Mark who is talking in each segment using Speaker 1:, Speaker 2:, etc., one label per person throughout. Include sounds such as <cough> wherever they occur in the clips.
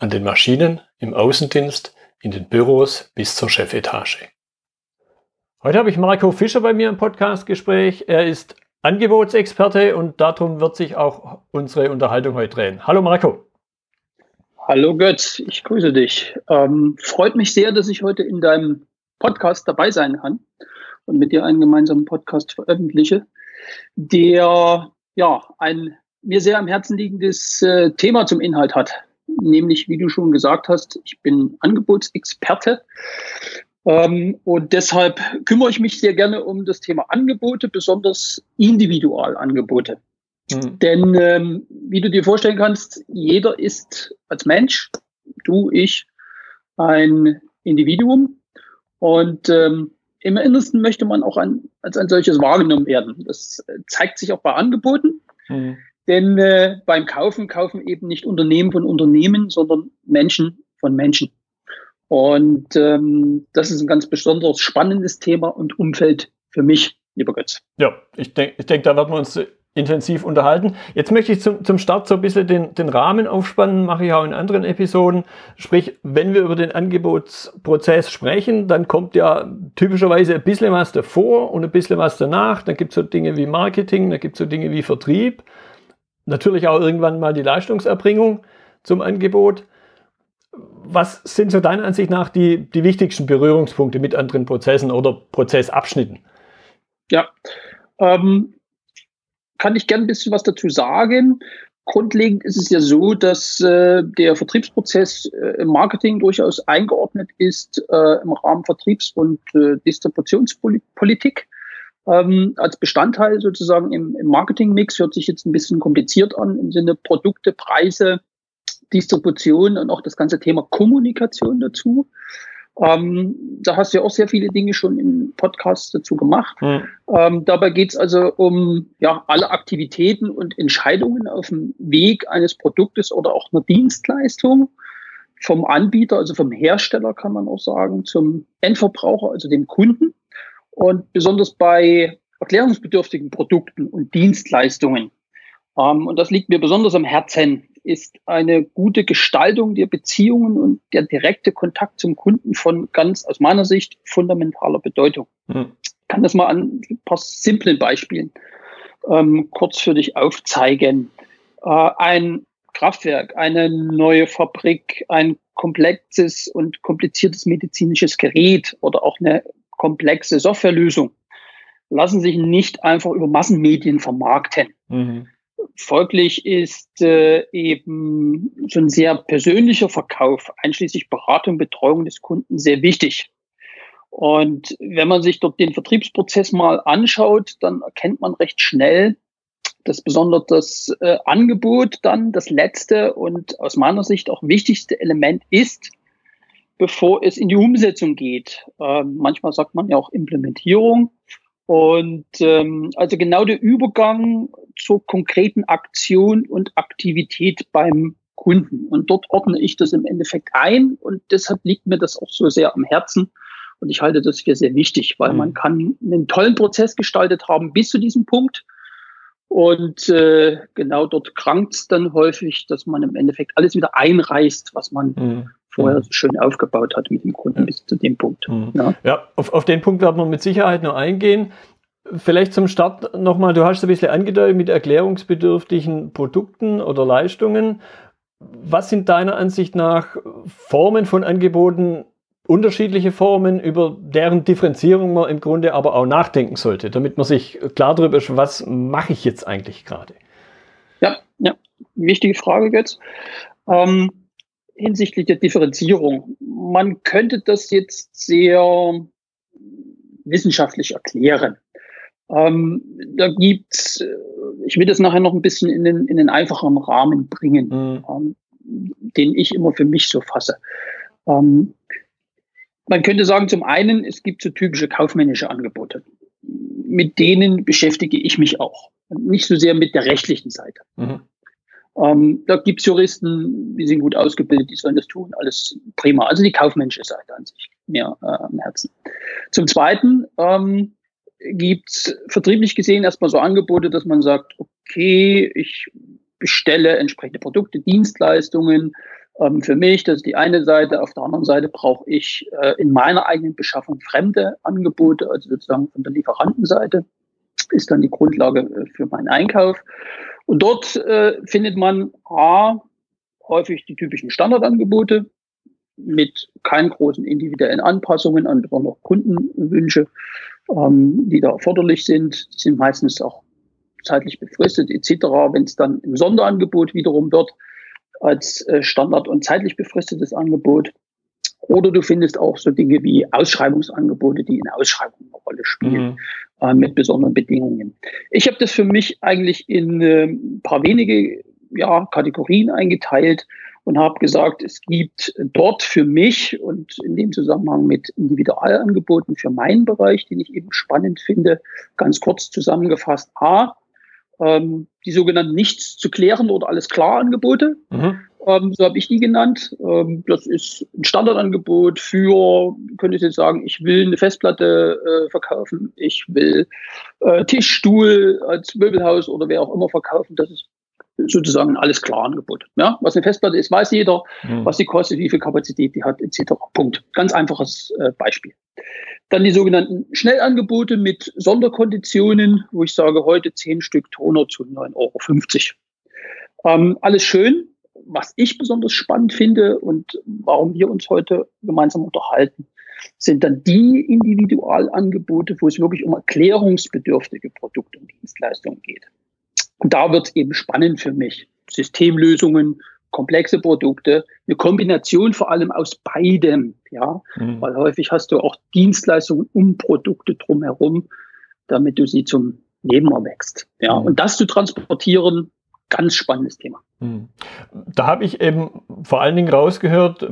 Speaker 1: an den Maschinen, im Außendienst, in den Büros bis zur Chefetage. Heute habe ich Marco Fischer bei mir im Podcastgespräch. Er ist Angebotsexperte und darum wird sich auch unsere Unterhaltung heute drehen. Hallo Marco.
Speaker 2: Hallo Götz, ich grüße dich. Ähm, freut mich sehr, dass ich heute in deinem Podcast dabei sein kann und mit dir einen gemeinsamen Podcast veröffentliche, der ja ein mir sehr am Herzen liegendes äh, Thema zum Inhalt hat nämlich, wie du schon gesagt hast, ich bin Angebotsexperte. Ähm, und deshalb kümmere ich mich sehr gerne um das Thema Angebote, besonders Individualangebote. Mhm. Denn ähm, wie du dir vorstellen kannst, jeder ist als Mensch, du, ich, ein Individuum. Und ähm, im Innersten möchte man auch ein, als ein solches wahrgenommen werden. Das zeigt sich auch bei Angeboten. Mhm. Denn äh, beim Kaufen kaufen eben nicht Unternehmen von Unternehmen, sondern Menschen von Menschen. Und ähm, das ist ein ganz besonders spannendes Thema und Umfeld für mich, lieber Götz.
Speaker 1: Ja, ich denke, ich denk, da werden wir uns intensiv unterhalten. Jetzt möchte ich zum, zum Start so ein bisschen den, den Rahmen aufspannen, mache ich auch in anderen Episoden. Sprich, wenn wir über den Angebotsprozess sprechen, dann kommt ja typischerweise ein bisschen was davor und ein bisschen was danach. Dann gibt es so Dinge wie Marketing, dann gibt es so Dinge wie Vertrieb natürlich auch irgendwann mal die Leistungserbringung zum Angebot. Was sind so deiner Ansicht nach die, die wichtigsten Berührungspunkte mit anderen Prozessen oder Prozessabschnitten?
Speaker 2: Ja, ähm, kann ich gern ein bisschen was dazu sagen. Grundlegend ist es ja so, dass äh, der Vertriebsprozess äh, im Marketing durchaus eingeordnet ist äh, im Rahmen Vertriebs- und äh, Distributionspolitik ähm, als Bestandteil sozusagen im, im Marketingmix. Hört sich jetzt ein bisschen kompliziert an im Sinne Produkte, Preise, Distribution und auch das ganze Thema Kommunikation dazu. Ähm, da hast du ja auch sehr viele Dinge schon im Podcast dazu gemacht. Mhm. Ähm, dabei geht es also um ja, alle Aktivitäten und Entscheidungen auf dem Weg eines Produktes oder auch einer Dienstleistung vom Anbieter, also vom Hersteller kann man auch sagen, zum Endverbraucher, also dem Kunden. Und besonders bei erklärungsbedürftigen Produkten und Dienstleistungen, ähm, und das liegt mir besonders am Herzen, ist eine gute Gestaltung der Beziehungen und der direkte Kontakt zum Kunden von ganz aus meiner Sicht fundamentaler Bedeutung. Hm. Ich kann das mal an ein paar simplen Beispielen ähm, kurz für dich aufzeigen. Äh, ein Kraftwerk, eine neue Fabrik, ein komplexes und kompliziertes medizinisches Gerät oder auch eine komplexe Softwarelösung lassen sich nicht einfach über Massenmedien vermarkten. Mhm. Folglich ist äh, eben so ein sehr persönlicher Verkauf, einschließlich Beratung, Betreuung des Kunden, sehr wichtig. Und wenn man sich dort den Vertriebsprozess mal anschaut, dann erkennt man recht schnell, dass besonders das äh, Angebot dann das letzte und aus meiner Sicht auch wichtigste Element ist, bevor es in die Umsetzung geht. Ähm, manchmal sagt man ja auch Implementierung. Und ähm, also genau der Übergang zur konkreten Aktion und Aktivität beim Kunden. Und dort ordne ich das im Endeffekt ein und deshalb liegt mir das auch so sehr am Herzen. Und ich halte das für sehr wichtig, weil mhm. man kann einen tollen Prozess gestaltet haben bis zu diesem Punkt. Und äh, genau dort krankt es dann häufig, dass man im Endeffekt alles wieder einreißt, was man mhm vorher mhm. so schön aufgebaut hat mit dem Kunden bis zu dem Punkt.
Speaker 1: Mhm. Ja, ja auf, auf den Punkt werden wir mit Sicherheit noch eingehen. Vielleicht zum Start nochmal, du hast ein bisschen angedeutet mit erklärungsbedürftigen Produkten oder Leistungen. Was sind deiner Ansicht nach Formen von Angeboten, unterschiedliche Formen, über deren Differenzierung man im Grunde aber auch nachdenken sollte, damit man sich klar darüber ist, was mache ich jetzt eigentlich gerade?
Speaker 2: Ja, ja, wichtige Frage jetzt. Ähm, hinsichtlich der Differenzierung. Man könnte das jetzt sehr wissenschaftlich erklären. Ähm, da gibt's, äh, ich will das nachher noch ein bisschen in den, in den einfacheren Rahmen bringen. Mhm. Ähm, den ich immer für mich so fasse. Ähm, man könnte sagen, zum einen, es gibt so typische kaufmännische Angebote. Mit denen beschäftige ich mich auch. Nicht so sehr mit der rechtlichen Seite. Mhm. Ähm, da gibt's Juristen, die sind gut ausgebildet, die sollen das tun, alles prima. Also die kaufmännische Seite an sich mir äh, am Herzen. Zum Zweiten ähm, gibt's vertrieblich gesehen erstmal so Angebote, dass man sagt, okay, ich bestelle entsprechende Produkte, Dienstleistungen ähm, für mich. Das ist die eine Seite. Auf der anderen Seite brauche ich äh, in meiner eigenen Beschaffung fremde Angebote, also sozusagen von der Lieferantenseite ist dann die Grundlage äh, für meinen Einkauf. Und dort äh, findet man A, häufig die typischen Standardangebote mit keinen großen individuellen Anpassungen an besondere Kundenwünsche, ähm, die da erforderlich sind. Die sind meistens auch zeitlich befristet etc. Wenn es dann im Sonderangebot wiederum wird, als äh, Standard- und zeitlich befristetes Angebot. Oder du findest auch so Dinge wie Ausschreibungsangebote, die in Ausschreibungen eine Rolle spielen, mhm. äh, mit besonderen Bedingungen. Ich habe das für mich eigentlich in äh, ein paar wenige ja, Kategorien eingeteilt und habe gesagt, es gibt dort für mich und in dem Zusammenhang mit Individualangeboten für meinen Bereich, den ich eben spannend finde, ganz kurz zusammengefasst, A, ähm, die sogenannten nichts zu klären oder alles klar Angebote. Mhm. Ähm, so habe ich die genannt. Ähm, das ist ein Standardangebot für, könnte ich jetzt sagen, ich will eine Festplatte äh, verkaufen, ich will äh, Tischstuhl als Möbelhaus oder wer auch immer verkaufen. Das ist sozusagen ein alles klar Angebot. Ja, was eine Festplatte ist, weiß jeder, mhm. was sie kostet, wie viel Kapazität die hat, etc. Punkt. Ganz einfaches äh, Beispiel. Dann die sogenannten Schnellangebote mit Sonderkonditionen, wo ich sage, heute zehn Stück Toner zu 9,50 Euro. Ähm, alles schön, was ich besonders spannend finde und warum wir uns heute gemeinsam unterhalten, sind dann die Individualangebote, wo es wirklich um erklärungsbedürftige Produkte und Dienstleistungen geht. Und da wird es eben spannend für mich. Systemlösungen, komplexe Produkte, eine Kombination vor allem aus beidem, ja, mhm. weil häufig hast du auch Dienstleistungen um Produkte drumherum, damit du sie zum Leben erwächst. Ja, mhm. und das zu transportieren, ganz spannendes Thema. Hm.
Speaker 1: Da habe ich eben vor allen Dingen rausgehört,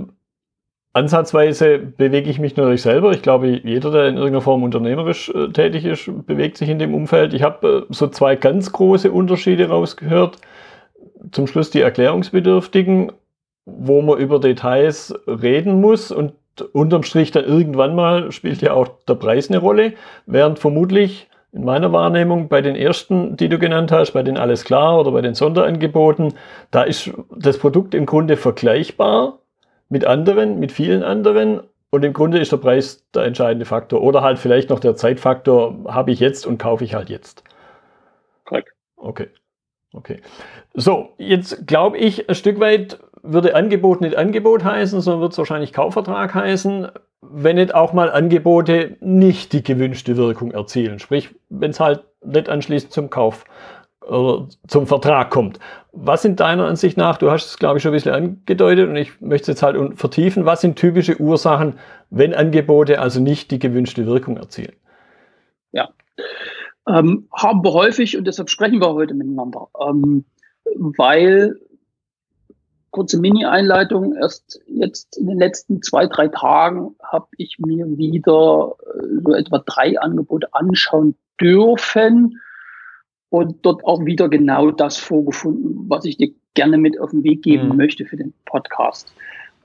Speaker 1: ansatzweise bewege ich mich natürlich selber. Ich glaube, jeder, der in irgendeiner Form unternehmerisch äh, tätig ist, bewegt sich in dem Umfeld. Ich habe äh, so zwei ganz große Unterschiede rausgehört. Zum Schluss die Erklärungsbedürftigen, wo man über Details reden muss und unterm Strich dann irgendwann mal spielt ja auch der Preis eine Rolle, während vermutlich in meiner Wahrnehmung bei den ersten, die du genannt hast, bei den Alles klar oder bei den Sonderangeboten, da ist das Produkt im Grunde vergleichbar mit anderen, mit vielen anderen und im Grunde ist der Preis der entscheidende Faktor oder halt vielleicht noch der Zeitfaktor, habe ich jetzt und kaufe ich halt jetzt.
Speaker 2: Korrekt.
Speaker 1: Okay. Okay. So, jetzt glaube ich, ein Stück weit würde Angebot nicht Angebot heißen, sondern wird es wahrscheinlich Kaufvertrag heißen wenn nicht auch mal Angebote nicht die gewünschte Wirkung erzielen. Sprich, wenn es halt nicht anschließend zum Kauf oder zum Vertrag kommt. Was sind deiner Ansicht nach, du hast es glaube ich schon ein bisschen angedeutet und ich möchte es jetzt halt vertiefen, was sind typische Ursachen, wenn Angebote also nicht die gewünschte Wirkung erzielen?
Speaker 2: Ja, ähm, haben wir häufig und deshalb sprechen wir heute miteinander, ähm, weil kurze Mini-Einleitung. Erst jetzt in den letzten zwei, drei Tagen habe ich mir wieder äh, so etwa drei Angebote anschauen dürfen und dort auch wieder genau das vorgefunden, was ich dir gerne mit auf den Weg geben mhm. möchte für den Podcast.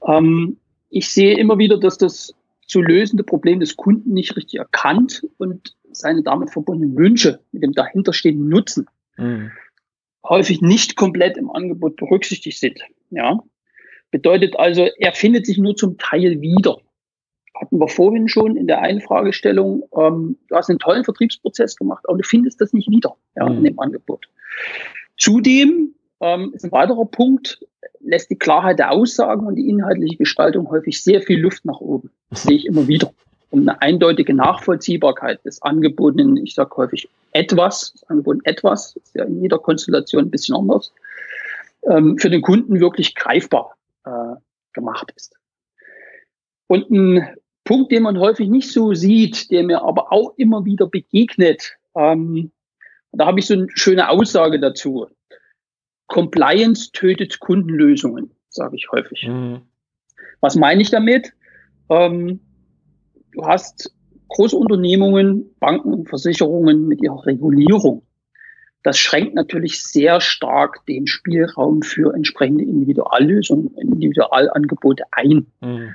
Speaker 2: Ähm, ich sehe immer wieder, dass das zu lösende Problem des Kunden nicht richtig erkannt und seine damit verbundenen Wünsche mit dem dahinterstehenden Nutzen mhm. häufig nicht komplett im Angebot berücksichtigt sind. Ja. Bedeutet also, er findet sich nur zum Teil wieder. Hatten wir vorhin schon in der einen Fragestellung, ähm, du hast einen tollen Vertriebsprozess gemacht, aber du findest das nicht wieder ja, mhm. in dem Angebot. Zudem ähm, ist ein weiterer Punkt, lässt die Klarheit der Aussagen und die inhaltliche Gestaltung häufig sehr viel Luft nach oben. Das sehe ich immer wieder. Um eine eindeutige Nachvollziehbarkeit des angebotenen, ich sage häufig etwas, das Angebot etwas, ist ja in jeder Konstellation ein bisschen anders, ähm, für den Kunden wirklich greifbar äh, gemacht ist. Und ein Punkt, den man häufig nicht so sieht, der mir aber auch immer wieder begegnet, ähm, da habe ich so eine schöne Aussage dazu. Compliance tötet Kundenlösungen. sage ich häufig. Mhm. Was meine ich damit? Ähm, du hast große Unternehmungen, Banken, Versicherungen mit ihrer Regulierung. Das schränkt natürlich sehr stark den Spielraum für entsprechende Individuallösungen, Individualangebote ein. Mhm.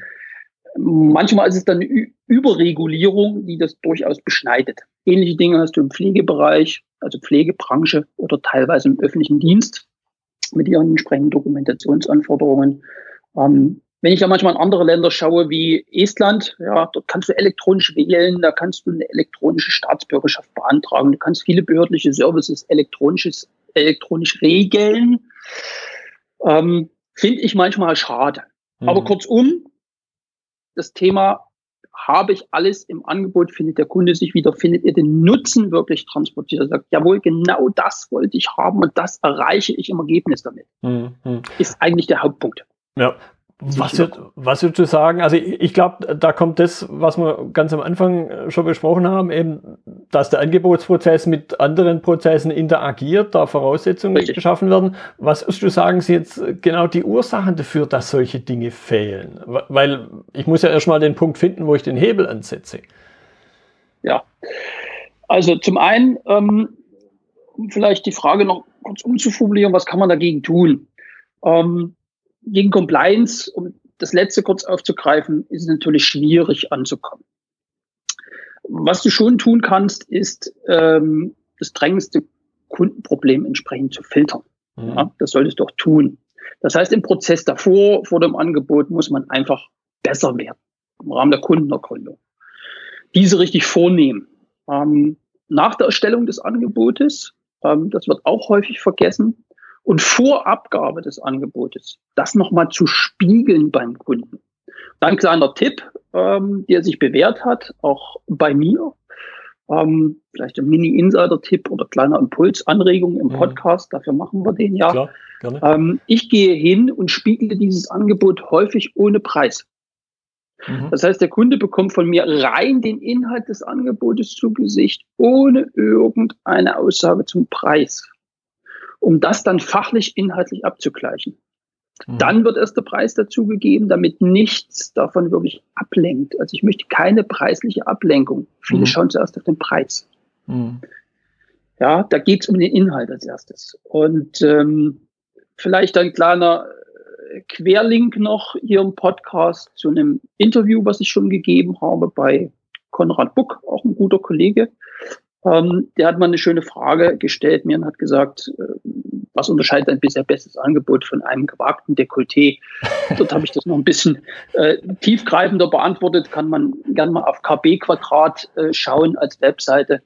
Speaker 2: Manchmal ist es dann eine Überregulierung, die das durchaus beschneidet. Ähnliche Dinge hast du im Pflegebereich, also Pflegebranche oder teilweise im öffentlichen Dienst mit ihren entsprechenden Dokumentationsanforderungen. Ähm, wenn ich ja manchmal in andere Länder schaue, wie Estland, ja, dort kannst du elektronisch wählen, da kannst du eine elektronische Staatsbürgerschaft beantragen, du kannst viele behördliche Services elektronisches, elektronisch regeln. Ähm, Finde ich manchmal schade. Mhm. Aber kurzum, das Thema habe ich alles im Angebot, findet der Kunde sich wieder, findet er den Nutzen wirklich transportiert. Er sagt, jawohl, genau das wollte ich haben und das erreiche ich im Ergebnis damit. Mhm. Ist eigentlich der Hauptpunkt.
Speaker 1: Ja, was, wird, was würdest du sagen? Also ich, ich glaube, da kommt das, was wir ganz am Anfang äh, schon besprochen haben, eben, dass der Angebotsprozess mit anderen Prozessen interagiert, da Voraussetzungen Richtig. geschaffen werden. Was würdest du sagen, sind jetzt genau die Ursachen dafür, dass solche Dinge fehlen? Weil ich muss ja erstmal den Punkt finden, wo ich den Hebel ansetze.
Speaker 2: Ja, also zum einen, ähm, um vielleicht die Frage noch kurz umzuformulieren, was kann man dagegen tun? Ähm, gegen Compliance, um das letzte kurz aufzugreifen, ist es natürlich schwierig anzukommen. Was du schon tun kannst, ist ähm, das drängendste Kundenproblem entsprechend zu filtern. Mhm. Ja, das solltest du auch tun. Das heißt, im Prozess davor, vor dem Angebot, muss man einfach besser werden im Rahmen der Kundenergründung. Diese richtig vornehmen. Ähm, nach der Erstellung des Angebotes, ähm, das wird auch häufig vergessen, und vor Abgabe des Angebotes das nochmal zu spiegeln beim Kunden. Dann kleiner Tipp, ähm, der sich bewährt hat, auch bei mir. Ähm, vielleicht ein Mini-Insider-Tipp oder kleiner Impuls, Anregung im mhm. Podcast, dafür machen wir den ja. Klar, gerne. Ähm, ich gehe hin und spiegle dieses Angebot häufig ohne Preis. Mhm. Das heißt, der Kunde bekommt von mir rein den Inhalt des Angebotes zu Gesicht, ohne irgendeine Aussage zum Preis um das dann fachlich inhaltlich abzugleichen. Mhm. Dann wird erst der Preis dazugegeben, damit nichts davon wirklich ablenkt. Also ich möchte keine preisliche Ablenkung. Viele mhm. schauen zuerst auf den Preis. Mhm. Ja, da geht es um den Inhalt als erstes. Und ähm, vielleicht ein kleiner äh, Querlink noch hier im Podcast zu einem Interview, was ich schon gegeben habe bei Konrad Buck, auch ein guter Kollege. Ähm, der hat mal eine schöne Frage gestellt mir und hat gesagt, äh, was unterscheidet ein bisher bestes Angebot von einem gewagten Dekolleté? <laughs> Dort habe ich das noch ein bisschen äh, tiefgreifender beantwortet. Kann man gerne mal auf KB Quadrat äh, schauen als Webseite.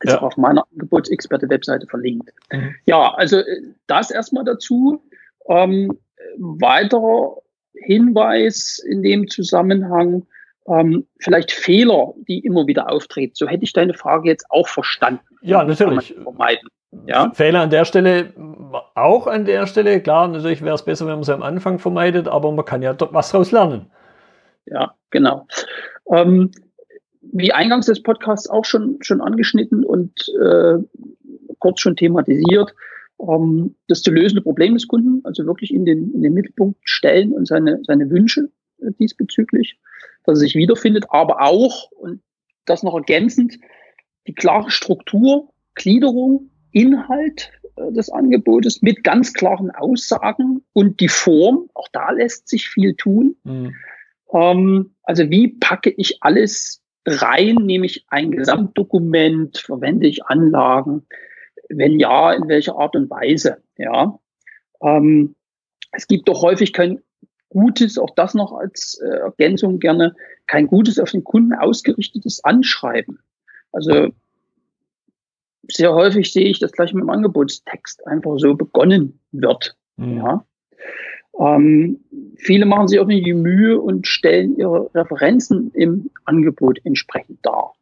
Speaker 2: Ist ja. auch auf meiner Angebotsexperte-Webseite verlinkt. Mhm. Ja, also äh, das erstmal dazu. Ähm, weiterer Hinweis in dem Zusammenhang, ähm, vielleicht Fehler, die immer wieder auftreten. So hätte ich deine Frage jetzt auch verstanden.
Speaker 1: Ja, natürlich.
Speaker 2: Vermeiden.
Speaker 1: Ja? Fehler an der Stelle, auch an der Stelle, klar, natürlich wäre es besser, wenn man sie am Anfang vermeidet, aber man kann ja was daraus lernen.
Speaker 2: Ja, genau. Ähm, wie eingangs des Podcasts auch schon, schon angeschnitten und äh, kurz schon thematisiert, ähm, das zu lösende Problem des Kunden, also wirklich in den, in den Mittelpunkt stellen und seine, seine Wünsche äh, diesbezüglich dass er sich wiederfindet, aber auch, und das noch ergänzend, die klare Struktur, Gliederung, Inhalt äh, des Angebotes mit ganz klaren Aussagen und die Form, auch da lässt sich viel tun. Mhm. Ähm, also wie packe ich alles rein? Nehme ich ein Gesamtdokument? Verwende ich Anlagen? Wenn ja, in welcher Art und Weise? Ja. Ähm, es gibt doch häufig kein gutes, auch das noch als äh, Ergänzung gerne, kein gutes auf den Kunden ausgerichtetes Anschreiben. Also sehr häufig sehe ich, dass gleich mit dem Angebotstext einfach so begonnen wird. Mhm. Ja. Ähm, viele machen sich auch nicht die Mühe und stellen ihre Referenzen im Angebot entsprechend dar.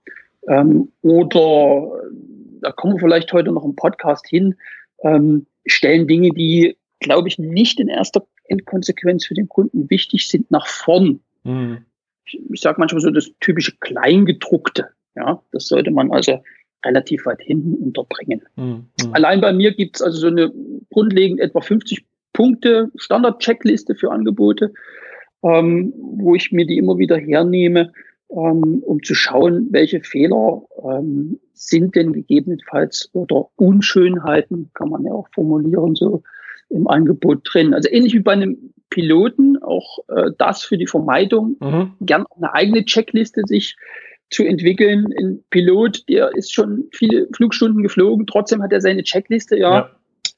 Speaker 2: Ähm, oder da kommen wir vielleicht heute noch im Podcast hin, ähm, stellen Dinge, die, glaube ich, nicht in erster Endkonsequenz für den Kunden wichtig sind, nach vorn. Mhm. Ich, ich sage manchmal so das typische Kleingedruckte. Ja, das sollte man also relativ weit hinten unterbringen. Mhm. Allein bei mir gibt es also so eine grundlegend etwa 50 Punkte, Standard-Checkliste für Angebote, ähm, wo ich mir die immer wieder hernehme, ähm, um zu schauen, welche Fehler ähm, sind denn gegebenenfalls oder Unschönheiten, kann man ja auch formulieren, so im Angebot drin. Also ähnlich wie bei einem Piloten, auch äh, das für die Vermeidung, mhm. gern eine eigene Checkliste sich zu entwickeln. Ein Pilot, der ist schon viele Flugstunden geflogen, trotzdem hat er seine Checkliste, ja, ja.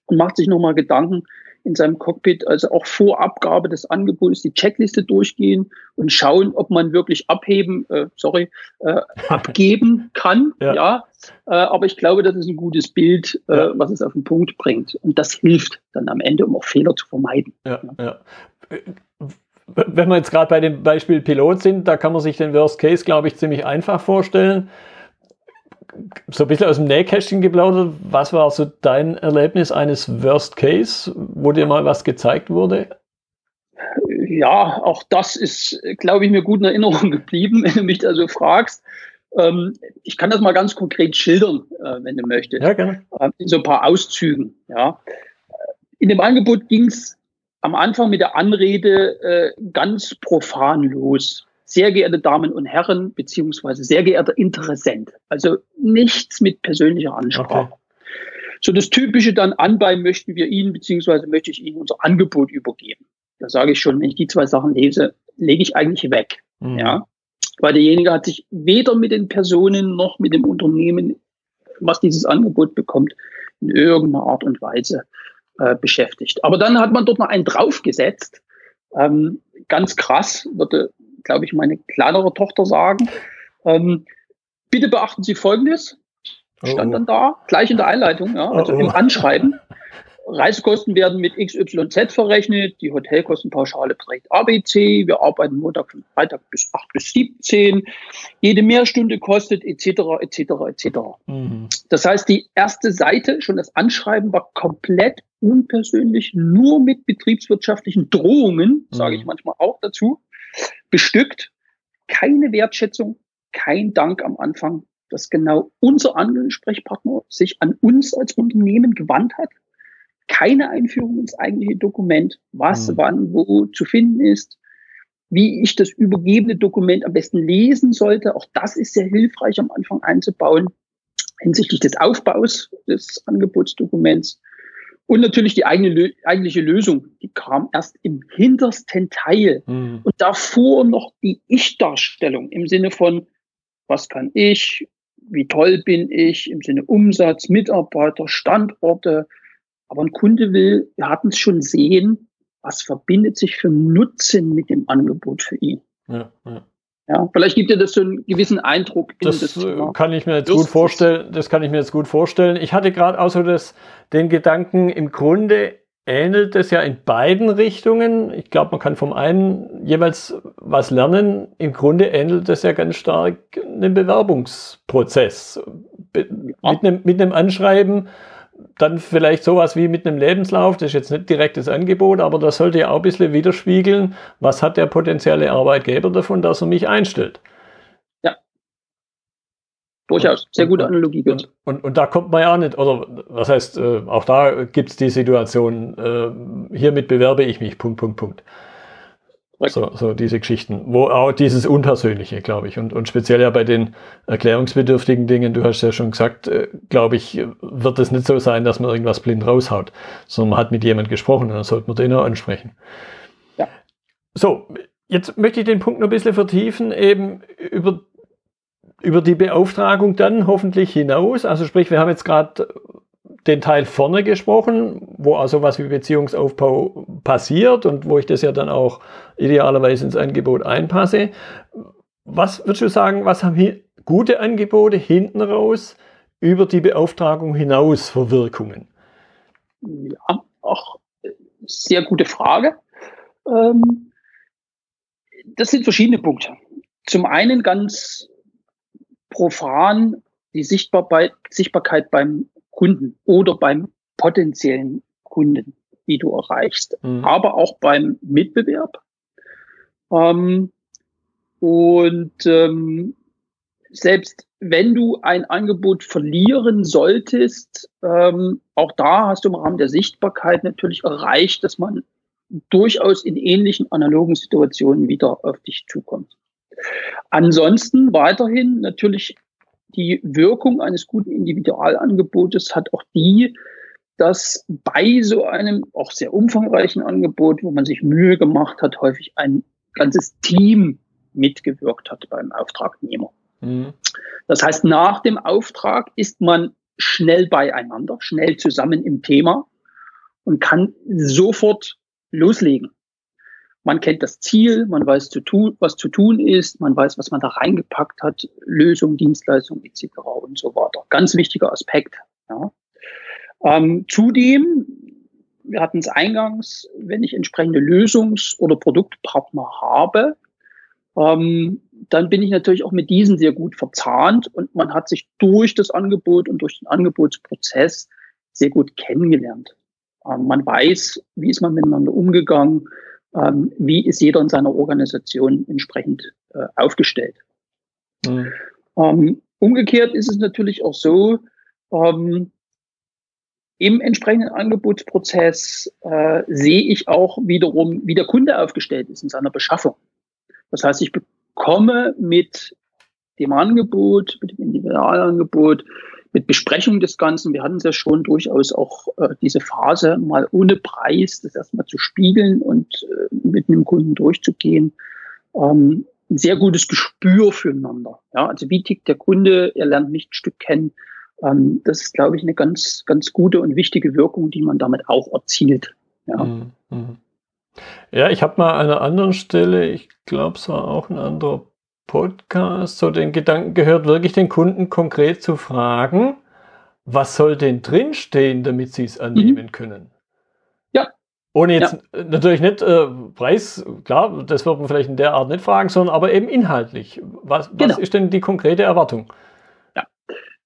Speaker 2: und macht sich nochmal Gedanken, in seinem Cockpit, also auch vor Abgabe des Angebotes die Checkliste durchgehen und schauen, ob man wirklich abheben, äh, sorry, äh, <laughs> abgeben kann. ja. ja. Äh, aber ich glaube, das ist ein gutes Bild, äh, ja. was es auf den Punkt bringt. Und das hilft dann am Ende, um auch Fehler zu vermeiden.
Speaker 1: Ja, ja. Wenn wir jetzt gerade bei dem Beispiel Pilot sind, da kann man sich den Worst Case, glaube ich, ziemlich einfach vorstellen so ein bisschen aus dem Nähkästchen geplaudert. Was war so dein Erlebnis eines Worst Case, wo dir mal was gezeigt wurde?
Speaker 2: Ja, auch das ist, glaube ich, mir gut in Erinnerung geblieben, <laughs> wenn du mich da so fragst. Ähm, ich kann das mal ganz konkret schildern, äh, wenn du möchtest. Ja, gerne. Äh, in so ein paar Auszügen. Ja. In dem Angebot ging es am Anfang mit der Anrede äh, ganz profan los sehr geehrte Damen und Herren, beziehungsweise sehr geehrter Interessent. Also nichts mit persönlicher Ansprache. Okay. So das Typische dann anbei möchten wir Ihnen, beziehungsweise möchte ich Ihnen unser Angebot übergeben. Da sage ich schon, wenn ich die zwei Sachen lese, lege ich eigentlich weg. Mhm. Ja. Weil derjenige hat sich weder mit den Personen noch mit dem Unternehmen, was dieses Angebot bekommt, in irgendeiner Art und Weise äh, beschäftigt. Aber dann hat man dort noch einen draufgesetzt. Ähm, ganz krass, würde glaube ich, meine kleinere Tochter sagen. Ähm, bitte beachten Sie Folgendes. Stand oh. dann da, gleich in der Einleitung, ja, also oh. im Anschreiben. Reisekosten werden mit XYZ verrechnet, die Hotelkostenpauschale trägt ABC, wir arbeiten Montag von Freitag bis 8 bis 17, jede Mehrstunde kostet etc. etc. etc. Mhm. Das heißt, die erste Seite, schon das Anschreiben war komplett unpersönlich, nur mit betriebswirtschaftlichen Drohungen, mhm. sage ich manchmal auch dazu bestückt. Keine Wertschätzung, kein Dank am Anfang, dass genau unser Ansprechpartner sich an uns als Unternehmen gewandt hat. Keine Einführung ins eigentliche Dokument, was, mhm. wann, wo zu finden ist, wie ich das übergebene Dokument am besten lesen sollte. Auch das ist sehr hilfreich am Anfang einzubauen hinsichtlich des Aufbaus des Angebotsdokuments. Und natürlich die eigene, eigentliche Lösung, die kam erst im hintersten Teil. Mhm. Und davor noch die Ich-Darstellung im Sinne von, was kann ich, wie toll bin ich, im Sinne Umsatz, Mitarbeiter, Standorte. Aber ein Kunde will, wir hatten es schon sehen, was verbindet sich für Nutzen mit dem Angebot für ihn. Ja, ja. Ja, vielleicht gibt dir das so einen gewissen Eindruck.
Speaker 1: das, das äh, kann ich mir jetzt gut vorstellen. Das kann ich mir jetzt gut vorstellen. Ich hatte gerade auch so das, den Gedanken, im Grunde ähnelt es ja in beiden Richtungen. Ich glaube, man kann vom einen jeweils was lernen. Im Grunde ähnelt es ja ganz stark einem Bewerbungsprozess. Mit, einem, mit einem Anschreiben dann vielleicht sowas wie mit einem Lebenslauf, das ist jetzt nicht direktes Angebot, aber das sollte ja auch ein bisschen widerspiegeln, was hat der potenzielle Arbeitgeber davon, dass er mich einstellt.
Speaker 2: Ja. Durchaus. Sehr gute Analogie.
Speaker 1: Und, und, und, da kommt man ja auch nicht, oder was heißt, äh, auch da gibt es die Situation, äh, hiermit bewerbe ich mich, Punkt, Punkt, Punkt. So, so diese Geschichten, wo auch dieses Unpersönliche, glaube ich, und, und speziell ja bei den erklärungsbedürftigen Dingen, du hast ja schon gesagt, äh, glaube ich, wird es nicht so sein, dass man irgendwas blind raushaut, sondern man hat mit jemand gesprochen und dann sollte man den auch ansprechen. Ja. So, jetzt möchte ich den Punkt noch ein bisschen vertiefen, eben über, über die Beauftragung dann hoffentlich hinaus. Also sprich, wir haben jetzt gerade den Teil vorne gesprochen, wo also was wie Beziehungsaufbau passiert und wo ich das ja dann auch idealerweise ins Angebot einpasse. Was würdest du sagen, was haben hier gute Angebote hinten raus über die Beauftragung hinaus für Wirkungen?
Speaker 2: Ja, auch sehr gute Frage. Ähm, das sind verschiedene Punkte. Zum einen ganz profan die Sichtbarkeit beim Kunden oder beim potenziellen Kunden, die du erreichst, mhm. aber auch beim Mitbewerb. Ähm, und ähm, selbst wenn du ein Angebot verlieren solltest, ähm, auch da hast du im Rahmen der Sichtbarkeit natürlich erreicht, dass man durchaus in ähnlichen analogen Situationen wieder auf dich zukommt. Ansonsten weiterhin natürlich die Wirkung eines guten Individualangebotes hat auch die, dass bei so einem auch sehr umfangreichen Angebot, wo man sich Mühe gemacht hat, häufig ein ganzes Team mitgewirkt hat beim Auftragnehmer. Mhm. Das heißt, nach dem Auftrag ist man schnell beieinander, schnell zusammen im Thema und kann sofort loslegen. Man kennt das Ziel, man weiß, zu tun, was zu tun ist, man weiß, was man da reingepackt hat, Lösung, Dienstleistung etc. und so weiter. Ganz wichtiger Aspekt. Ja. Ähm, zudem, wir hatten es eingangs, wenn ich entsprechende Lösungs- oder Produktpartner habe, ähm, dann bin ich natürlich auch mit diesen sehr gut verzahnt und man hat sich durch das Angebot und durch den Angebotsprozess sehr gut kennengelernt. Ähm, man weiß, wie ist man miteinander umgegangen, ähm, wie ist jeder in seiner Organisation entsprechend äh, aufgestellt. Mhm. Ähm, umgekehrt ist es natürlich auch so, ähm, im entsprechenden Angebotsprozess äh, sehe ich auch wiederum, wie der Kunde aufgestellt ist in seiner Beschaffung. Das heißt, ich bekomme mit dem Angebot, mit dem Individualangebot, mit Besprechung des Ganzen, wir hatten es ja schon durchaus auch äh, diese Phase mal ohne Preis, das erstmal zu spiegeln und äh, mit einem Kunden durchzugehen, ähm, ein sehr gutes Gespür füreinander. Ja, also wie tickt der Kunde, er lernt mich ein Stück kennen. Ähm, das ist, glaube ich, eine ganz, ganz gute und wichtige Wirkung, die man damit auch erzielt. Ja. Mhm.
Speaker 1: mhm. Ja, ich habe mal an einer anderen Stelle, ich glaube, es war auch ein anderer Podcast, so den Gedanken gehört, wirklich den Kunden konkret zu fragen, was soll denn drinstehen, damit sie es annehmen mhm. können?
Speaker 2: Ja.
Speaker 1: Ohne jetzt ja. natürlich nicht äh, Preis, klar, das wird man vielleicht in der Art nicht fragen, sondern aber eben inhaltlich. Was, genau. was ist denn die konkrete Erwartung?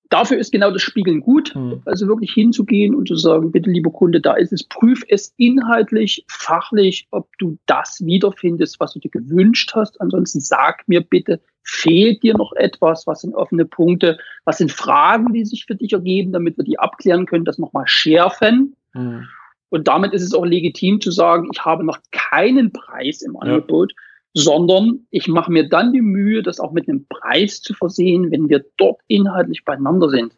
Speaker 2: Dafür ist genau das Spiegeln gut. Mhm. Also wirklich hinzugehen und zu sagen, bitte, lieber Kunde, da ist es, prüf es inhaltlich, fachlich, ob du das wiederfindest, was du dir gewünscht hast. Ansonsten sag mir bitte, fehlt dir noch etwas? Was sind offene Punkte? Was sind Fragen, die sich für dich ergeben, damit wir die abklären können, das nochmal schärfen? Mhm. Und damit ist es auch legitim zu sagen, ich habe noch keinen Preis im Angebot. Ja sondern ich mache mir dann die Mühe, das auch mit einem Preis zu versehen, wenn wir dort inhaltlich beieinander sind.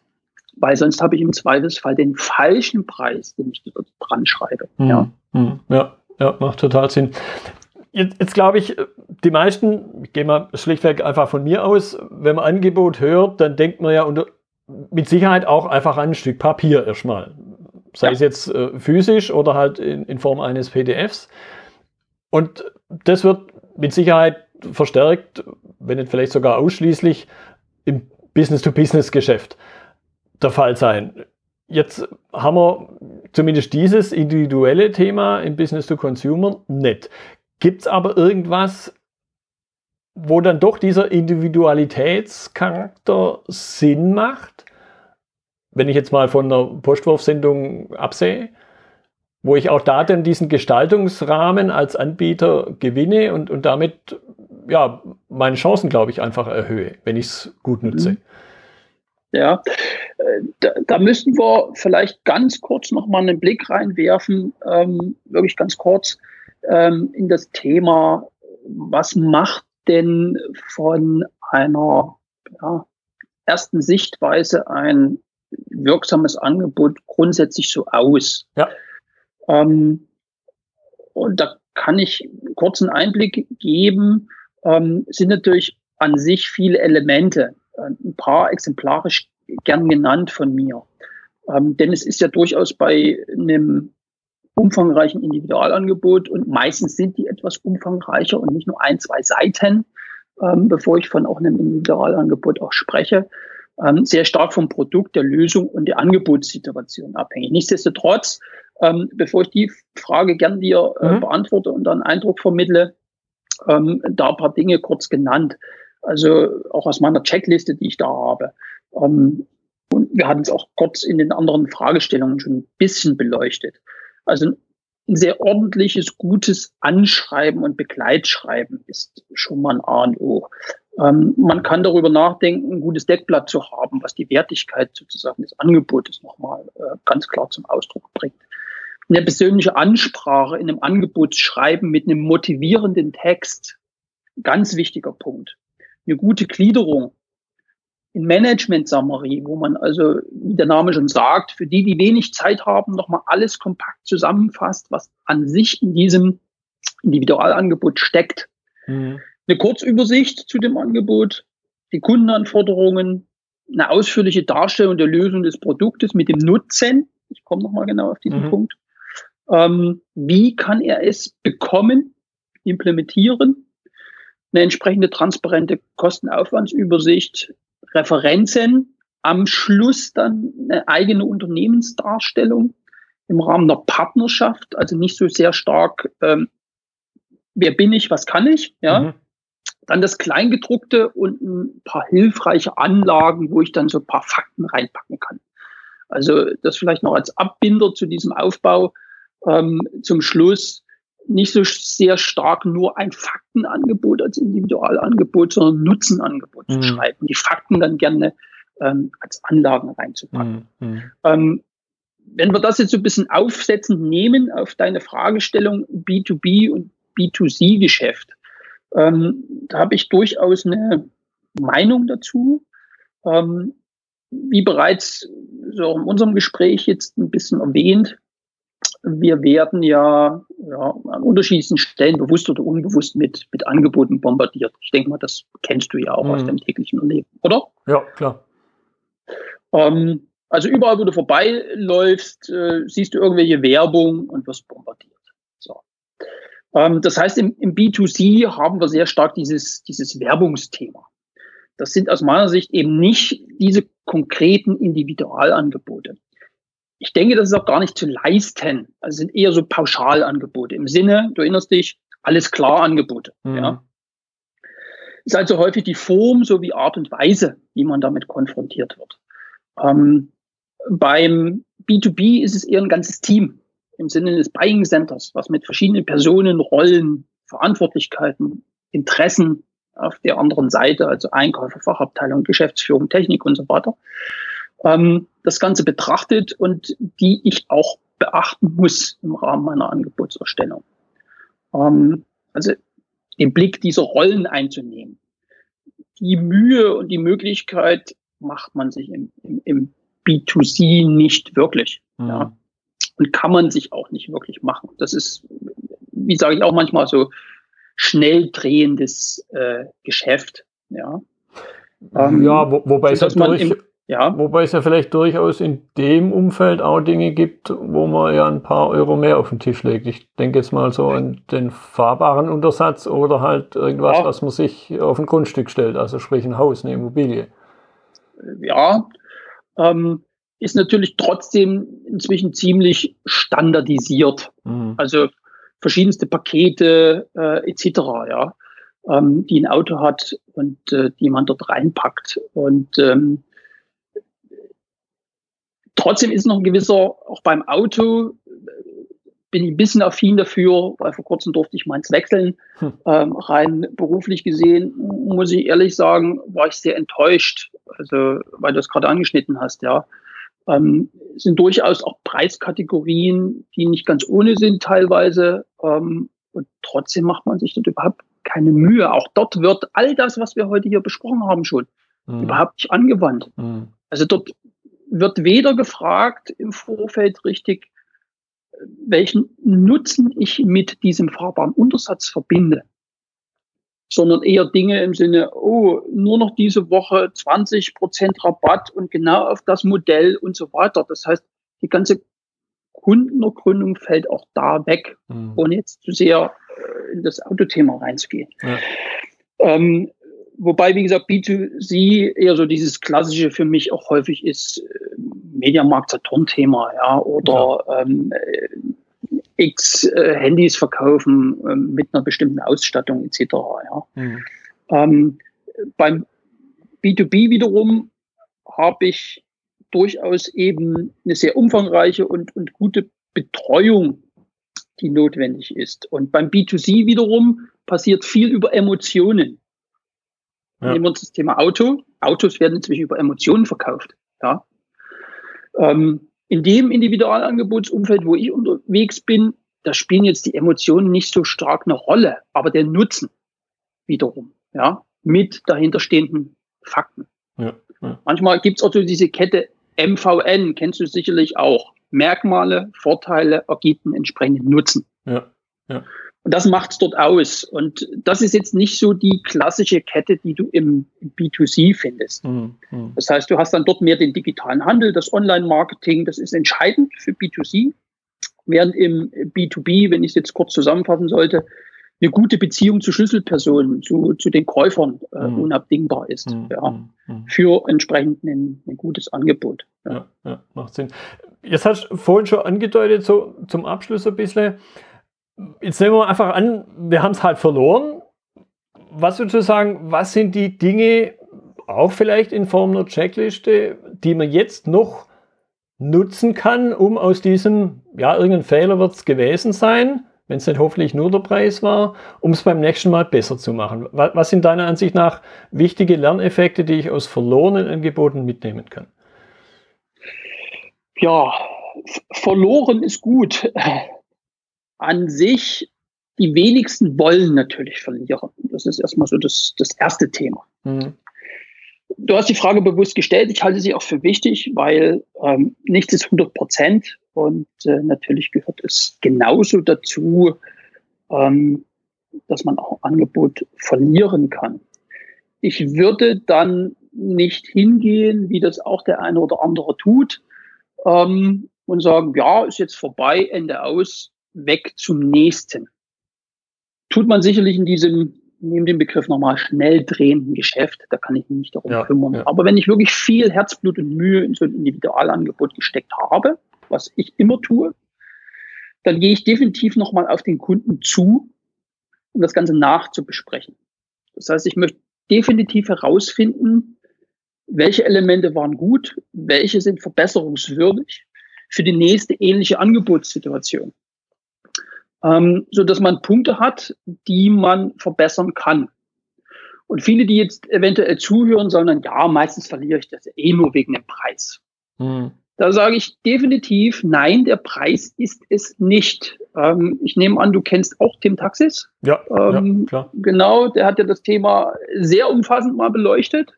Speaker 2: Weil sonst habe ich im Zweifelsfall den falschen Preis, den ich dort dran schreibe.
Speaker 1: Mhm. Ja. Hm. ja, ja, macht total Sinn. Jetzt, jetzt glaube ich, die meisten, ich gehe mal schlichtweg einfach von mir aus, wenn man Angebot hört, dann denkt man ja unter, mit Sicherheit auch einfach an ein Stück Papier erstmal. Sei ja. es jetzt äh, physisch oder halt in, in Form eines PDFs. Und das wird mit Sicherheit verstärkt, wenn nicht vielleicht sogar ausschließlich im Business-to-Business-Geschäft der Fall sein. Jetzt haben wir zumindest dieses individuelle Thema im Business-to-Consumer nicht. Gibt es aber irgendwas, wo dann doch dieser Individualitätscharakter Sinn macht? Wenn ich jetzt mal von einer Postwurfsendung absehe, wo ich auch da dann diesen Gestaltungsrahmen als Anbieter gewinne und, und damit ja meine Chancen, glaube ich, einfach erhöhe, wenn ich es gut nutze. Mhm.
Speaker 2: Ja, äh, da, da müssten wir vielleicht ganz kurz noch mal einen Blick reinwerfen, ähm, wirklich ganz kurz ähm, in das Thema, was macht denn von einer ja, ersten Sichtweise ein wirksames Angebot grundsätzlich so aus? Ja. Ähm, und da kann ich einen kurzen Einblick geben. Ähm, sind natürlich an sich viele Elemente, äh, ein paar exemplarisch gern genannt von mir. Ähm, denn es ist ja durchaus bei einem umfangreichen Individualangebot und meistens sind die etwas umfangreicher und nicht nur ein, zwei Seiten, ähm, bevor ich von auch einem Individualangebot auch spreche, ähm, sehr stark vom Produkt, der Lösung und der Angebotssituation abhängig. Nichtsdestotrotz ähm, bevor ich die Frage gern dir äh, mhm. beantworte und dann Eindruck vermittle, ähm, da ein paar Dinge kurz genannt. Also auch aus meiner Checkliste, die ich da habe. Ähm, und wir hatten es auch kurz in den anderen Fragestellungen schon ein bisschen beleuchtet. Also ein sehr ordentliches, gutes Anschreiben und Begleitschreiben ist schon mal ein A und O. Ähm, man kann darüber nachdenken, ein gutes Deckblatt zu haben, was die Wertigkeit sozusagen des Angebotes nochmal äh, ganz klar zum Ausdruck bringt. Eine persönliche Ansprache in einem Angebotsschreiben mit einem motivierenden Text, ganz wichtiger Punkt. Eine gute Gliederung, in Management Summary, wo man also, wie der Name schon sagt, für die, die wenig Zeit haben, nochmal alles kompakt zusammenfasst, was an sich in diesem Individualangebot steckt. Mhm. Eine Kurzübersicht zu dem Angebot, die Kundenanforderungen, eine ausführliche Darstellung der Lösung des Produktes mit dem Nutzen. Ich komme nochmal genau auf diesen mhm. Punkt. Ähm, wie kann er es bekommen, implementieren? Eine entsprechende transparente Kostenaufwandsübersicht, Referenzen, am Schluss dann eine eigene Unternehmensdarstellung im Rahmen der Partnerschaft, also nicht so sehr stark, ähm, wer bin ich, was kann ich, ja. Mhm. Dann das Kleingedruckte und ein paar hilfreiche Anlagen, wo ich dann so ein paar Fakten reinpacken kann. Also das vielleicht noch als Abbinder zu diesem Aufbau. Ähm, zum Schluss nicht so sehr stark nur ein Faktenangebot als Individualangebot, sondern Nutzenangebot mhm. zu schreiben. Die Fakten dann gerne ähm, als Anlagen reinzupacken. Mhm. mhm. Ähm, wenn wir das jetzt so ein bisschen aufsetzen nehmen auf deine Fragestellung B2B und B2C-Geschäft, ähm, da habe ich durchaus eine Meinung dazu. Ähm, wie bereits so in unserem Gespräch jetzt ein bisschen erwähnt, wir werden ja, ja an unterschiedlichsten Stellen bewusst oder unbewusst mit, mit Angeboten bombardiert. Ich denke mal, das kennst du ja auch mhm. aus deinem täglichen Leben, oder?
Speaker 1: Ja, klar.
Speaker 2: Ähm, also überall, wo du vorbeiläufst, äh, siehst du irgendwelche Werbung und wirst bombardiert. So. Ähm, das heißt, im, im B2C haben wir sehr stark dieses, dieses Werbungsthema. Das sind aus meiner Sicht eben nicht diese konkreten Individualangebote ich denke, das ist auch gar nicht zu leisten. Also sind eher so Pauschalangebote im Sinne, du erinnerst dich, alles klar Angebote. Mhm. Ja. Ist also häufig die Form sowie Art und Weise, wie man damit konfrontiert wird. Ähm, beim B2B ist es eher ein ganzes Team im Sinne des Buying Centers, was mit verschiedenen Personen, Rollen, Verantwortlichkeiten, Interessen auf der anderen Seite, also Einkäufer, Fachabteilung, Geschäftsführung, Technik und so weiter, ähm, das Ganze betrachtet und die ich auch beachten muss im Rahmen meiner Angebotserstellung. Ähm, also den Blick dieser Rollen einzunehmen. Die Mühe und die Möglichkeit macht man sich im, im, im B2C nicht wirklich. Mhm. Ja. Und kann man sich auch nicht wirklich machen. Das ist, wie sage ich auch manchmal, so schnell drehendes äh, Geschäft. Ja,
Speaker 1: ähm, ja wo, wobei es natürlich ja. Wobei es ja vielleicht durchaus in dem Umfeld auch Dinge gibt, wo man ja ein paar Euro mehr auf den Tisch legt. Ich denke jetzt mal so an den fahrbaren Untersatz oder halt irgendwas, ja. was man sich auf ein Grundstück stellt, also sprich ein Haus, eine Immobilie.
Speaker 2: Ja, ähm, ist natürlich trotzdem inzwischen ziemlich standardisiert. Mhm. Also verschiedenste Pakete äh, etc., ja, ähm, die ein Auto hat und äh, die man dort reinpackt. Und ähm, Trotzdem ist noch ein gewisser, auch beim Auto, bin ich ein bisschen affin dafür, weil vor kurzem durfte ich meins wechseln. Hm. Ähm, rein beruflich gesehen, muss ich ehrlich sagen, war ich sehr enttäuscht, also weil du es gerade angeschnitten hast, ja. Ähm, sind durchaus auch Preiskategorien, die nicht ganz ohne sind teilweise. Ähm, und trotzdem macht man sich dort überhaupt keine Mühe. Auch dort wird all das, was wir heute hier besprochen haben, schon mhm. überhaupt nicht angewandt. Mhm. Also dort wird weder gefragt im Vorfeld richtig, welchen Nutzen ich mit diesem fahrbaren Untersatz verbinde, sondern eher Dinge im Sinne, oh, nur noch diese Woche 20 Prozent Rabatt und genau auf das Modell und so weiter. Das heißt, die ganze Kundenergründung fällt auch da weg, mhm. ohne jetzt zu sehr äh, in das Autothema reinzugehen. Ja. Ähm, wobei, wie gesagt, B2C eher so dieses klassische für mich auch häufig ist, äh, Mediamarkt Saturn-Thema, ja, oder ja. Ähm, äh, X äh, Handys verkaufen äh, mit einer bestimmten Ausstattung etc. Ja. Mhm. Ähm, beim B2B wiederum habe ich durchaus eben eine sehr umfangreiche und, und gute Betreuung, die notwendig ist. Und beim B2C wiederum passiert viel über Emotionen. Ja. Nehmen wir uns das Thema Auto. Autos werden inzwischen über Emotionen verkauft. Ja. Ähm, in dem Individualangebotsumfeld, wo ich unterwegs bin, da spielen jetzt die Emotionen nicht so stark eine Rolle, aber der Nutzen wiederum, ja, mit dahinterstehenden Fakten. Ja, ja. Manchmal gibt's auch so diese Kette MVN, kennst du sicherlich auch. Merkmale, Vorteile ergeben entsprechenden Nutzen. Ja, ja. Und das macht's dort aus. Und das ist jetzt nicht so die klassische Kette, die du im B2C findest. Mhm. mhm. Das heißt, du hast dann dort mehr den digitalen Handel, das Online-Marketing, das ist entscheidend für B2C. Während im B2B, wenn ich es jetzt kurz zusammenfassen sollte, eine gute Beziehung zu Schlüsselpersonen, zu, zu den Käufern äh, mhm. unabdingbar ist. Mhm. Ja, mhm. Mhm. für entsprechend ein, ein gutes Angebot.
Speaker 1: Ja. ja. Ja, macht Sinn. Jetzt hast du vorhin schon angedeutet, so zum Abschluss ein bisschen, jetzt nehmen wir einfach an, wir haben es halt verloren. Was würdest du sagen, was sind die Dinge, auch vielleicht in Form einer Checkliste, die man jetzt noch nutzen kann, um aus diesem, ja, irgendein Fehler wird es gewesen sein, wenn es nicht hoffentlich nur der Preis war, um es beim nächsten Mal besser zu machen? Was sind deiner Ansicht nach wichtige Lerneffekte, die ich aus verlorenen Angeboten mitnehmen kann?
Speaker 2: Ja, verloren ist gut an sich, die wenigsten wollen natürlich verlieren. Das ist erstmal so das, das erste Thema. Mhm. Du hast die Frage bewusst gestellt. Ich halte sie auch für wichtig, weil ähm, nichts ist 100 Prozent und äh, natürlich gehört es genauso dazu, ähm, dass man auch Angebot verlieren kann. Ich würde dann nicht hingehen, wie das auch der eine oder andere tut, ähm, und sagen, ja, ist jetzt vorbei, Ende aus, weg zum nächsten. Tut man sicherlich in diesem, neben dem Begriff nochmal schnell drehenden Geschäft, da kann ich mich nicht darum ja, kümmern. Ja. Aber wenn ich wirklich viel Herzblut und Mühe in so ein Individualangebot gesteckt habe, was ich immer tue, dann gehe ich definitiv nochmal auf den Kunden zu, um das Ganze nachzubesprechen. Das heißt, ich möchte definitiv herausfinden, welche Elemente waren gut, welche sind verbesserungswürdig für die nächste ähnliche Angebotssituation ähm, so dass man Punkte hat, die man verbessern kann. Und viele, die jetzt eventuell zuhören, sagen dann, ja, meistens verliere ich das eh nur wegen dem Preis. Mhm. Da sage ich definitiv, nein, der Preis ist es nicht. Ähm, ich nehme an, du kennst auch Tim Taxis.
Speaker 1: Ja, ähm, ja, klar.
Speaker 2: Genau, der hat ja das Thema sehr umfassend mal beleuchtet.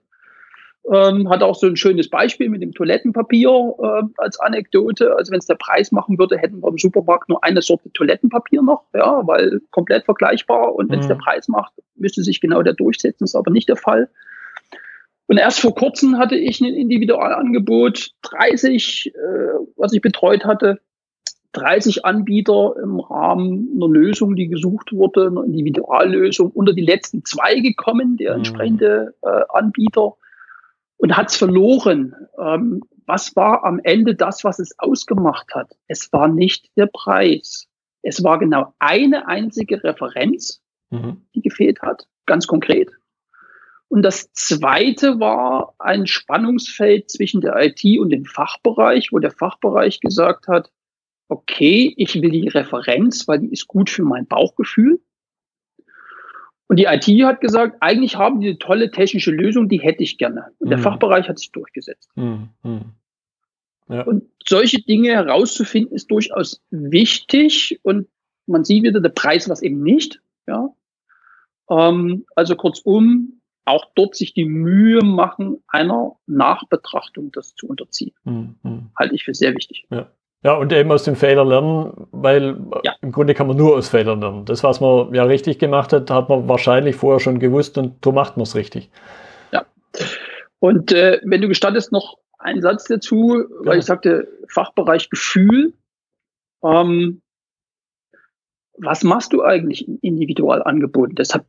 Speaker 2: Ähm, hat auch so ein schönes Beispiel mit dem Toilettenpapier äh, als Anekdote. Also wenn es der Preis machen würde, hätten wir im Supermarkt nur eine Sorte Toilettenpapier noch, ja, weil komplett vergleichbar. Und wenn es mhm. der Preis macht, müsste sich genau der durchsetzen. ist aber nicht der Fall. Und erst vor kurzem hatte ich ein Individualangebot, 30, äh, was ich betreut hatte, 30 Anbieter im Rahmen einer Lösung, die gesucht wurde, einer Individuallösung, unter die letzten zwei gekommen, der mhm. entsprechende äh, Anbieter und hat es verloren. Ähm, was war am Ende das, was es ausgemacht hat? Es war nicht der Preis. Es war genau eine einzige Referenz, mhm. die gefehlt hat, ganz konkret. Und das zweite war ein Spannungsfeld zwischen der IT und dem Fachbereich, wo der Fachbereich gesagt hat, okay, ich will die Referenz, weil die ist gut für mein Bauchgefühl. Und die IT hat gesagt, eigentlich haben die eine tolle technische Lösung, die hätte ich gerne. Und der mhm. Fachbereich hat sich durchgesetzt. Mhm. Ja. Und solche Dinge herauszufinden, ist durchaus wichtig. Und man sieht wieder, der Preis was eben nicht. Ja. Ähm, also kurzum, auch dort sich die Mühe machen, einer Nachbetrachtung das zu unterziehen. Mhm. Halte ich für sehr wichtig.
Speaker 1: Ja. Ja, und eben aus den Fehlern lernen, weil ja. im Grunde kann man nur aus Fehlern lernen. Das, was man ja richtig gemacht hat, hat man wahrscheinlich vorher schon gewusst und so macht man es richtig.
Speaker 2: Ja. Und äh, wenn du gestattest, noch einen Satz dazu, weil ja. ich sagte, Fachbereich Gefühl. Ähm, was machst du eigentlich in Individualangeboten? Deshalb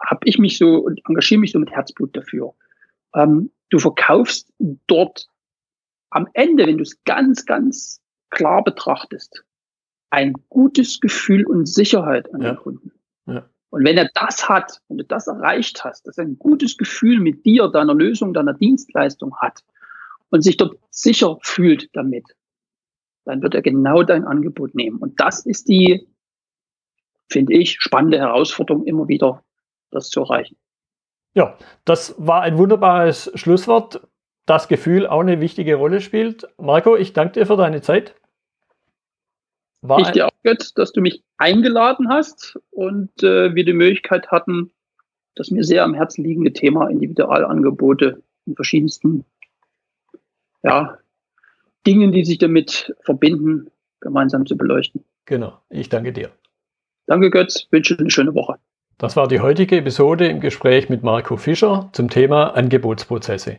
Speaker 2: habe ich mich so und engagiere mich so mit Herzblut dafür. Ähm, du verkaufst dort am Ende, wenn du es ganz, ganz klar betrachtest, ein gutes Gefühl und Sicherheit an ja. den Kunden. Ja. Und wenn er das hat, wenn du das erreicht hast, dass er ein gutes Gefühl mit dir, deiner Lösung, deiner Dienstleistung hat und sich dort sicher fühlt damit, dann wird er genau dein Angebot nehmen. Und das ist die, finde ich, spannende Herausforderung immer wieder, das zu erreichen.
Speaker 1: Ja, das war ein wunderbares Schlusswort. Das Gefühl auch eine wichtige Rolle spielt. Marco, ich danke dir für deine Zeit.
Speaker 2: War ich dir auch, Götz, dass du mich eingeladen hast und äh, wir die Möglichkeit hatten, das mir sehr am Herzen liegende Thema Individualangebote in verschiedensten ja, Dingen, die sich damit verbinden, gemeinsam zu beleuchten.
Speaker 1: Genau, ich danke dir.
Speaker 2: Danke Götz, wünsche eine schöne Woche.
Speaker 1: Das war die heutige Episode im Gespräch mit Marco Fischer zum Thema Angebotsprozesse.